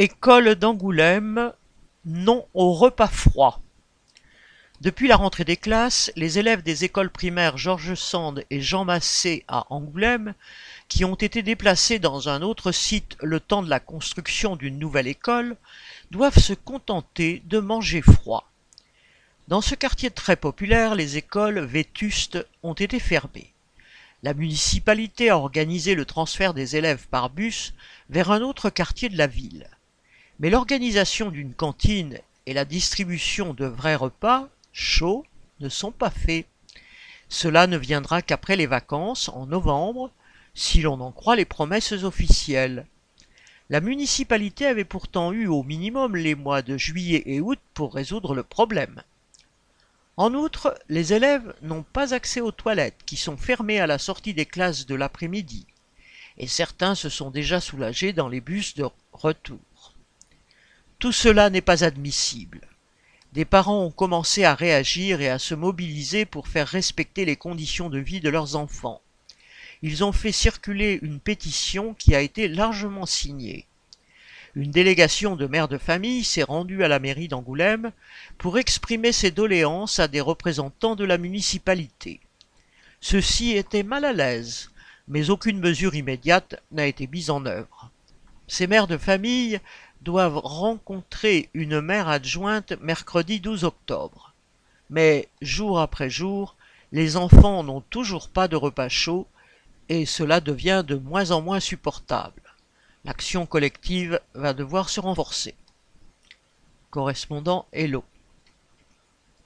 École d'Angoulême, non au repas froid. Depuis la rentrée des classes, les élèves des écoles primaires Georges Sand et Jean Massé à Angoulême, qui ont été déplacés dans un autre site le temps de la construction d'une nouvelle école, doivent se contenter de manger froid. Dans ce quartier très populaire, les écoles vétustes ont été fermées. La municipalité a organisé le transfert des élèves par bus vers un autre quartier de la ville. Mais l'organisation d'une cantine et la distribution de vrais repas, chauds, ne sont pas faits. Cela ne viendra qu'après les vacances, en novembre, si l'on en croit les promesses officielles. La municipalité avait pourtant eu au minimum les mois de juillet et août pour résoudre le problème. En outre, les élèves n'ont pas accès aux toilettes qui sont fermées à la sortie des classes de l'après-midi, et certains se sont déjà soulagés dans les bus de retour. Tout cela n'est pas admissible. Des parents ont commencé à réagir et à se mobiliser pour faire respecter les conditions de vie de leurs enfants. Ils ont fait circuler une pétition qui a été largement signée. Une délégation de mères de famille s'est rendue à la mairie d'Angoulême pour exprimer ses doléances à des représentants de la municipalité. Ceux-ci étaient mal à l'aise, mais aucune mesure immédiate n'a été mise en œuvre. Ces mères de famille doivent rencontrer une mère adjointe mercredi 12 octobre. Mais jour après jour, les enfants n'ont toujours pas de repas chaud et cela devient de moins en moins supportable. L'action collective va devoir se renforcer. Correspondant Hello.